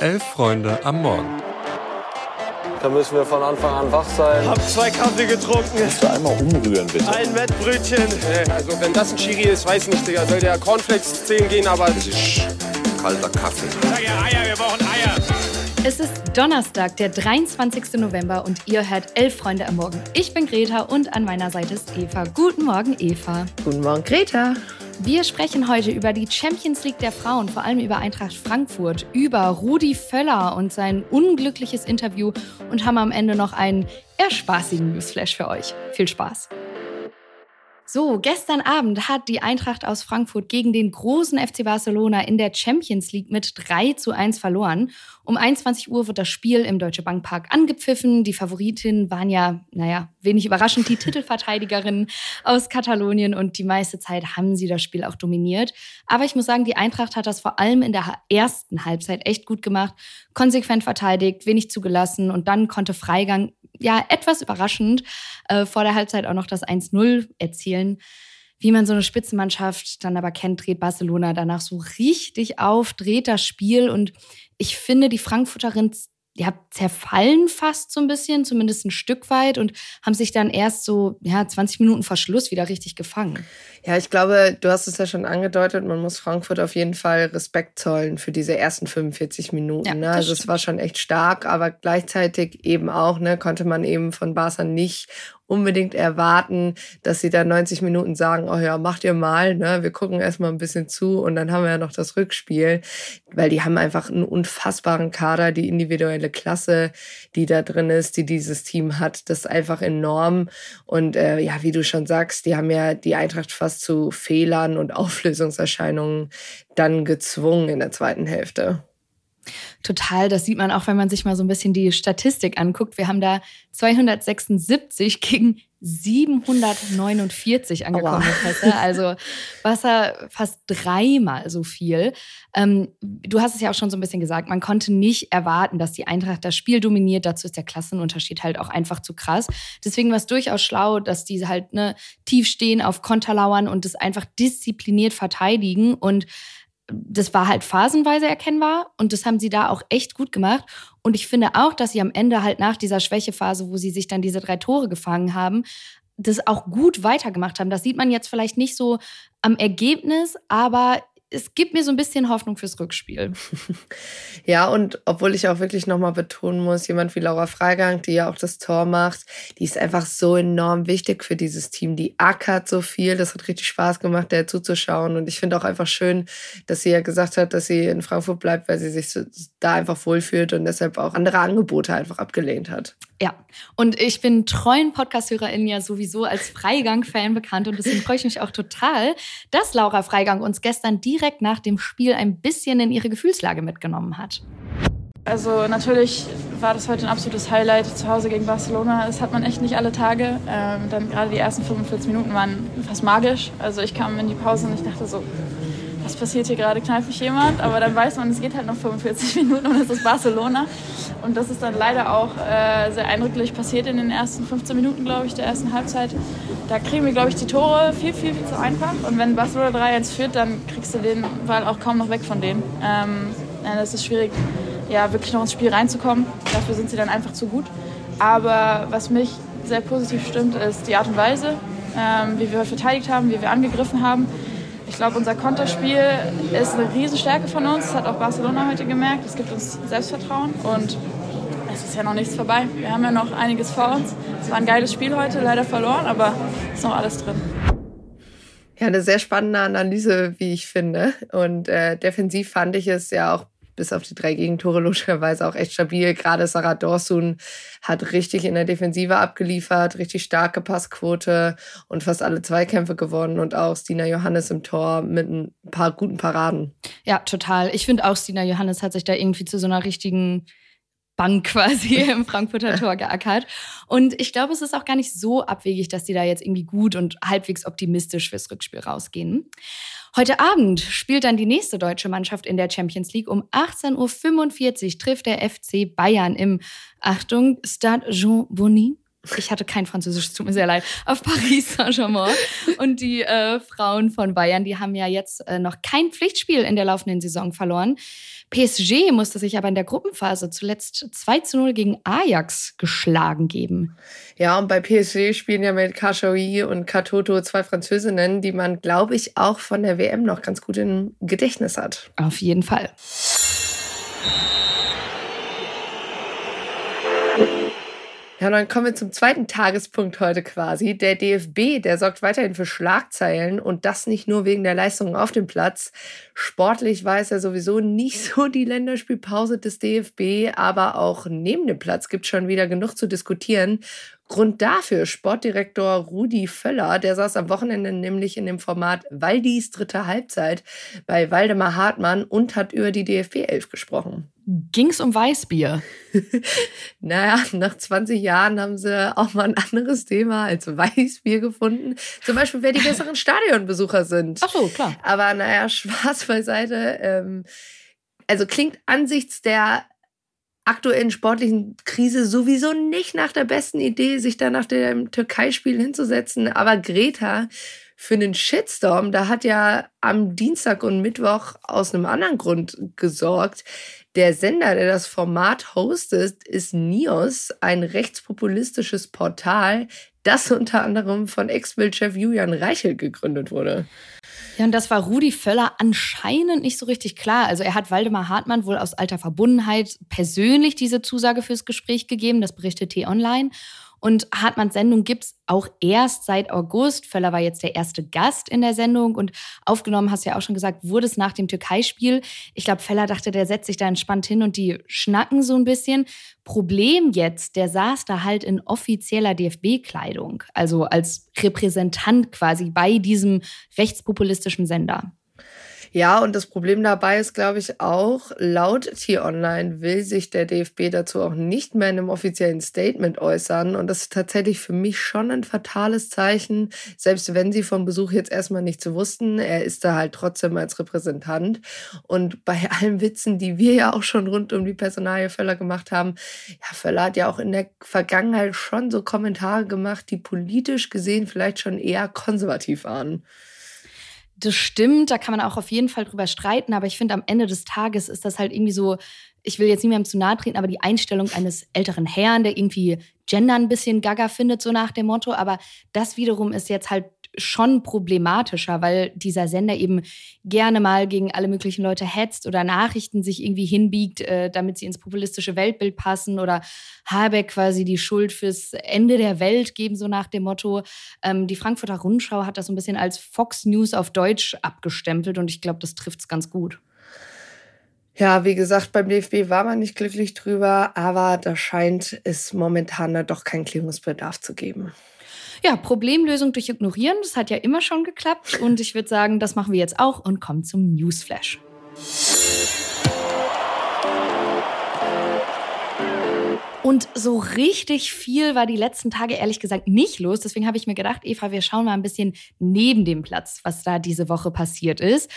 Elf Freunde am Morgen. Da müssen wir von Anfang an wach sein. Hab zwei Kaffee getrunken. Kannst du einmal umrühren, bitte? Ein Wettbrötchen. Also wenn das ein Chiri ist, weiß nicht, Digga. Soll der Cornflakes 10 gehen, aber... Das ist kalter Kaffee. Sag ja Eier, wir brauchen Eier. Es ist Donnerstag, der 23. November und ihr hört Elf Freunde am Morgen. Ich bin Greta und an meiner Seite ist Eva. Guten Morgen, Eva. Guten Morgen, Greta. Wir sprechen heute über die Champions League der Frauen, vor allem über Eintracht Frankfurt, über Rudi Völler und sein unglückliches Interview und haben am Ende noch einen eher spaßigen Newsflash für euch. Viel Spaß! So, gestern Abend hat die Eintracht aus Frankfurt gegen den großen FC Barcelona in der Champions League mit 3 zu 1 verloren. Um 21 Uhr wird das Spiel im Deutsche Bank Park angepfiffen. Die Favoritinnen waren ja, naja, wenig überraschend die Titelverteidigerinnen aus Katalonien und die meiste Zeit haben sie das Spiel auch dominiert. Aber ich muss sagen, die Eintracht hat das vor allem in der ersten Halbzeit echt gut gemacht, konsequent verteidigt, wenig zugelassen und dann konnte Freigang ja etwas überraschend äh, vor der Halbzeit auch noch das 1-0 erzielen. Wie man so eine Spitzenmannschaft dann aber kennt, dreht Barcelona danach so richtig auf, dreht das Spiel und ich finde, die Frankfurterinnen ja, zerfallen fast so ein bisschen, zumindest ein Stück weit und haben sich dann erst so ja, 20 Minuten vor Schluss wieder richtig gefangen. Ja, ich glaube, du hast es ja schon angedeutet, man muss Frankfurt auf jeden Fall Respekt zollen für diese ersten 45 Minuten. Ja, ne? Also es war schon echt stark, aber gleichzeitig eben auch, ne, konnte man eben von Barca nicht unbedingt erwarten, dass sie da 90 Minuten sagen, oh ja, macht ihr mal, ne? wir gucken erstmal ein bisschen zu und dann haben wir ja noch das Rückspiel, weil die haben einfach einen unfassbaren Kader, die individuelle Klasse, die da drin ist, die dieses Team hat, das ist einfach enorm und äh, ja, wie du schon sagst, die haben ja die Eintracht fast zu Fehlern und Auflösungserscheinungen dann gezwungen in der zweiten Hälfte. Total, das sieht man auch, wenn man sich mal so ein bisschen die Statistik anguckt. Wir haben da 276 gegen 749 angekommen. Oh, Also Wasser fast dreimal so viel. Ähm, du hast es ja auch schon so ein bisschen gesagt, man konnte nicht erwarten, dass die Eintracht das Spiel dominiert. Dazu ist der Klassenunterschied halt auch einfach zu krass. Deswegen war es durchaus schlau, dass die halt ne, tief stehen, auf Konter lauern und das einfach diszipliniert verteidigen und das war halt phasenweise erkennbar und das haben sie da auch echt gut gemacht. Und ich finde auch, dass sie am Ende halt nach dieser Schwächephase, wo sie sich dann diese drei Tore gefangen haben, das auch gut weitergemacht haben. Das sieht man jetzt vielleicht nicht so am Ergebnis, aber es gibt mir so ein bisschen Hoffnung fürs Rückspiel. Ja, und obwohl ich auch wirklich nochmal betonen muss, jemand wie Laura Freigang, die ja auch das Tor macht, die ist einfach so enorm wichtig für dieses Team. Die ackert so viel. Das hat richtig Spaß gemacht, der zuzuschauen. Und ich finde auch einfach schön, dass sie ja gesagt hat, dass sie in Frankfurt bleibt, weil sie sich da einfach wohlfühlt und deshalb auch andere Angebote einfach abgelehnt hat. Ja, und ich bin treuen Podcast-HörerInnen ja sowieso als Freigang-Fan bekannt und deswegen freue ich mich auch total, dass Laura Freigang uns gestern direkt nach dem Spiel ein bisschen in ihre Gefühlslage mitgenommen hat. Also natürlich war das heute ein absolutes Highlight zu Hause gegen Barcelona. Das hat man echt nicht alle Tage. Ähm, dann gerade die ersten 45 Minuten waren fast magisch. Also ich kam in die Pause und ich dachte so, was passiert hier gerade, kneift mich jemand? Aber dann weiß man, es geht halt noch 45 Minuten und es ist Barcelona. Und das ist dann leider auch äh, sehr eindrücklich passiert in den ersten 15 Minuten, glaube ich, der ersten Halbzeit. Da kriegen wir, glaube ich, die Tore viel, viel, viel zu einfach. Und wenn Barcelona 3-1 führt, dann kriegst du den Ball auch kaum noch weg von denen. Ähm, das ist schwierig, ja, wirklich noch ins Spiel reinzukommen. Dafür sind sie dann einfach zu gut. Aber was mich sehr positiv stimmt, ist die Art und Weise, ähm, wie wir verteidigt haben, wie wir angegriffen haben. Ich glaube, unser Konterspiel ist eine Riesenstärke von uns. Das hat auch Barcelona heute gemerkt. Es gibt uns Selbstvertrauen und es ist ja noch nichts vorbei. Wir haben ja noch einiges vor uns. Es war ein geiles Spiel heute, leider verloren, aber es ist noch alles drin. Ja, eine sehr spannende Analyse, wie ich finde. Und äh, defensiv fand ich es ja auch bis auf die drei Gegentore logischerweise auch echt stabil. Gerade Sarah Dorsun hat richtig in der Defensive abgeliefert, richtig starke Passquote und fast alle Zweikämpfe gewonnen und auch Stina Johannes im Tor mit ein paar guten Paraden. Ja, total. Ich finde auch, Stina Johannes hat sich da irgendwie zu so einer richtigen Bank quasi im Frankfurter Tor geackert. Und ich glaube, es ist auch gar nicht so abwegig, dass die da jetzt irgendwie gut und halbwegs optimistisch fürs Rückspiel rausgehen. Heute Abend spielt dann die nächste deutsche Mannschaft in der Champions League. Um 18.45 Uhr trifft der FC Bayern im, Achtung, Stade Jean Bonny ich hatte kein Französisch, tut mir sehr leid, auf Paris Saint-Germain. Und die äh, Frauen von Bayern, die haben ja jetzt äh, noch kein Pflichtspiel in der laufenden Saison verloren. PSG musste sich aber in der Gruppenphase zuletzt 2 zu 0 gegen Ajax geschlagen geben. Ja, und bei PSG spielen ja mit Kachoui und Katoto zwei Französinnen, die man, glaube ich, auch von der WM noch ganz gut im Gedächtnis hat. Auf jeden Fall. Ja, und dann kommen wir zum zweiten Tagespunkt heute quasi. Der DFB, der sorgt weiterhin für Schlagzeilen und das nicht nur wegen der Leistungen auf dem Platz. Sportlich war es ja sowieso nicht so die Länderspielpause des DFB, aber auch neben dem Platz gibt es schon wieder genug zu diskutieren. Grund dafür Sportdirektor Rudi Völler, der saß am Wochenende nämlich in dem Format Waldis dritte Halbzeit bei Waldemar Hartmann und hat über die DFB 11 gesprochen. Ging's um Weißbier? naja, nach 20 Jahren haben sie auch mal ein anderes Thema als Weißbier gefunden. Zum Beispiel, wer die besseren Stadionbesucher sind. Ach so, klar. Aber naja, Spaß beiseite. Ähm, also klingt ansichts der aktuellen sportlichen Krise sowieso nicht nach der besten Idee, sich da nach dem Türkei-Spiel hinzusetzen. Aber Greta, für einen Shitstorm, da hat ja am Dienstag und Mittwoch aus einem anderen Grund gesorgt. Der Sender, der das Format hostet, ist NIOS, ein rechtspopulistisches Portal, das unter anderem von Ex-Bildchef Julian Reichel gegründet wurde. Ja, und das war Rudi Völler anscheinend nicht so richtig klar. Also er hat Waldemar Hartmann wohl aus alter Verbundenheit persönlich diese Zusage fürs Gespräch gegeben, das berichtet T-Online. Und Hartmanns Sendung gibt es auch erst seit August. Völler war jetzt der erste Gast in der Sendung und aufgenommen, hast du ja auch schon gesagt, wurde es nach dem Türkei-Spiel. Ich glaube, Völler dachte, der setzt sich da entspannt hin und die schnacken so ein bisschen. Problem jetzt, der saß da halt in offizieller DFB-Kleidung, also als Repräsentant quasi bei diesem rechtspopulistischen Sender. Ja, und das Problem dabei ist, glaube ich, auch, laut T-Online will sich der DFB dazu auch nicht mehr in einem offiziellen Statement äußern. Und das ist tatsächlich für mich schon ein fatales Zeichen, selbst wenn sie vom Besuch jetzt erstmal nichts wussten. Er ist da halt trotzdem als Repräsentant. Und bei allen Witzen, die wir ja auch schon rund um die Personalie Völler gemacht haben, ja, Völler hat ja auch in der Vergangenheit schon so Kommentare gemacht, die politisch gesehen vielleicht schon eher konservativ waren. Das stimmt, da kann man auch auf jeden Fall drüber streiten, aber ich finde, am Ende des Tages ist das halt irgendwie so, ich will jetzt niemandem zu nahe treten, aber die Einstellung eines älteren Herrn, der irgendwie Gender ein bisschen gaga findet, so nach dem Motto. Aber das wiederum ist jetzt halt schon problematischer, weil dieser Sender eben gerne mal gegen alle möglichen Leute hetzt oder Nachrichten sich irgendwie hinbiegt, äh, damit sie ins populistische Weltbild passen oder Habeck quasi die Schuld fürs Ende der Welt geben, so nach dem Motto. Ähm, die Frankfurter Rundschau hat das so ein bisschen als Fox News auf Deutsch abgestempelt und ich glaube, das trifft es ganz gut. Ja, wie gesagt, beim DFB war man nicht glücklich drüber, aber da scheint es momentan doch keinen Klärungsbedarf zu geben. Ja, Problemlösung durch Ignorieren, das hat ja immer schon geklappt. Und ich würde sagen, das machen wir jetzt auch und kommen zum Newsflash. Und so richtig viel war die letzten Tage ehrlich gesagt nicht los. Deswegen habe ich mir gedacht, Eva, wir schauen mal ein bisschen neben dem Platz, was da diese Woche passiert ist.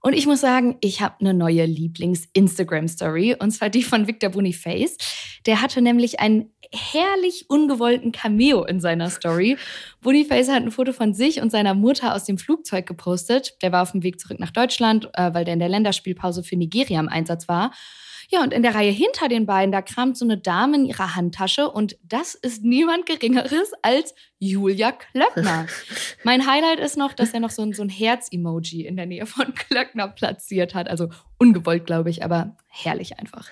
Und ich muss sagen, ich habe eine neue Lieblings-Instagram-Story und zwar die von Victor Boniface. Der hatte nämlich einen herrlich ungewollten Cameo in seiner Story. Boniface hat ein Foto von sich und seiner Mutter aus dem Flugzeug gepostet. Der war auf dem Weg zurück nach Deutschland, äh, weil der in der Länderspielpause für Nigeria im Einsatz war. Ja, und in der Reihe hinter den beiden, da kramt so eine Dame in ihrer Handtasche und das ist niemand Geringeres als Julia Klöckner. mein Highlight ist noch, dass er noch so ein, so ein Herz-Emoji in der Nähe von Klöckner platziert hat. Also ungewollt, glaube ich, aber herrlich einfach.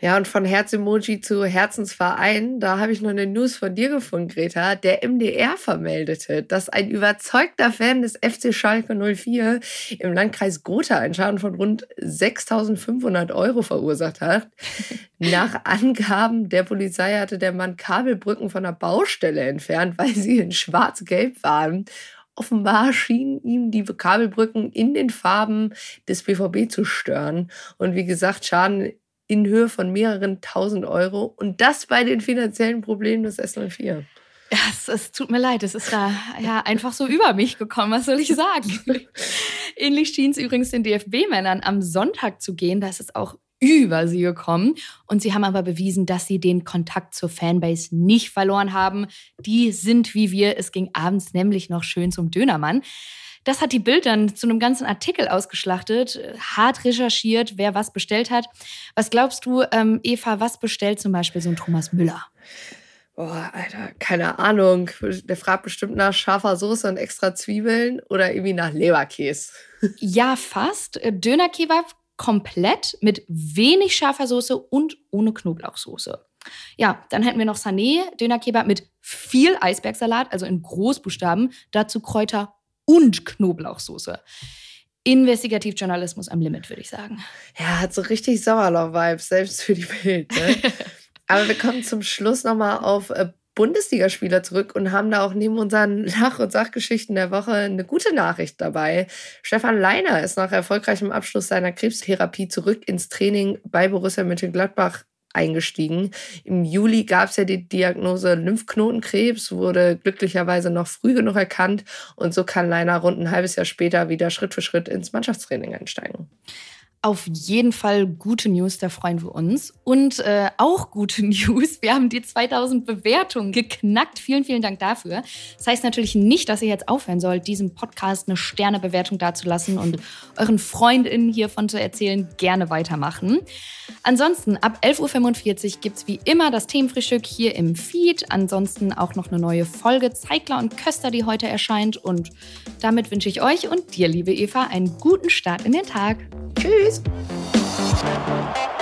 Ja, und von Herz-Emoji zu Herzensverein, da habe ich noch eine News von dir gefunden, Greta. Der MDR vermeldete, dass ein überzeugter Fan des FC Schalke 04 im Landkreis Gotha einen Schaden von rund 6.500 Euro verursacht hat. Nach Angaben der Polizei hatte der Mann Kabelbrücken von der Baustelle entfernt, weil sie in schwarz-gelb waren. Offenbar schienen ihm die Kabelbrücken in den Farben des BVB zu stören. Und wie gesagt, Schaden in Höhe von mehreren tausend Euro und das bei den finanziellen Problemen des S04. Ja, es, es, tut mir leid, es ist da ja einfach so über mich gekommen, was soll ich sagen? Ähnlich schien es übrigens den DFB-Männern am Sonntag zu gehen. Da ist es auch über sie gekommen. Und sie haben aber bewiesen, dass sie den Kontakt zur Fanbase nicht verloren haben. Die sind wie wir. Es ging abends nämlich noch schön zum Dönermann. Das hat die Bild dann zu einem ganzen Artikel ausgeschlachtet, hart recherchiert, wer was bestellt hat. Was glaubst du, ähm, Eva, was bestellt zum Beispiel so ein Thomas Müller? Boah, Alter, keine Ahnung. Der fragt bestimmt nach scharfer Soße und extra Zwiebeln oder irgendwie nach Leberkäse. ja, fast. Dönerkebab komplett mit wenig scharfer Soße und ohne Knoblauchsoße. Ja, dann hätten wir noch Sané, Dönerkebab mit viel Eisbergsalat, also in Großbuchstaben, dazu Kräuter und Knoblauchsoße. Investigativjournalismus am Limit, würde ich sagen. Ja, hat so richtig Sauerlauf-Vibes, selbst für die Bild. Ne? Aber wir kommen zum Schluss nochmal auf äh, Bundesligaspieler zurück und haben da auch neben unseren Lach- und Sachgeschichten der Woche eine gute Nachricht dabei. Stefan Leiner ist nach erfolgreichem Abschluss seiner Krebstherapie zurück ins Training bei Borussia Mönchengladbach eingestiegen. Im Juli gab es ja die Diagnose Lymphknotenkrebs, wurde glücklicherweise noch früh genug erkannt und so kann Leiner rund ein halbes Jahr später wieder Schritt für Schritt ins Mannschaftstraining einsteigen. Auf jeden Fall gute News, da freuen wir uns. Und äh, auch gute News, wir haben die 2000 Bewertungen geknackt. Vielen, vielen Dank dafür. Das heißt natürlich nicht, dass ihr jetzt aufhören sollt, diesem Podcast eine Sternebewertung dazulassen und euren HierVon zu erzählen, gerne weitermachen. Ansonsten ab 11.45 Uhr gibt es wie immer das Themenfrühstück hier im Feed. Ansonsten auch noch eine neue Folge Zeigler und Köster, die heute erscheint. Und damit wünsche ich euch und dir, liebe Eva, einen guten Start in den Tag. Tschüss. vocês.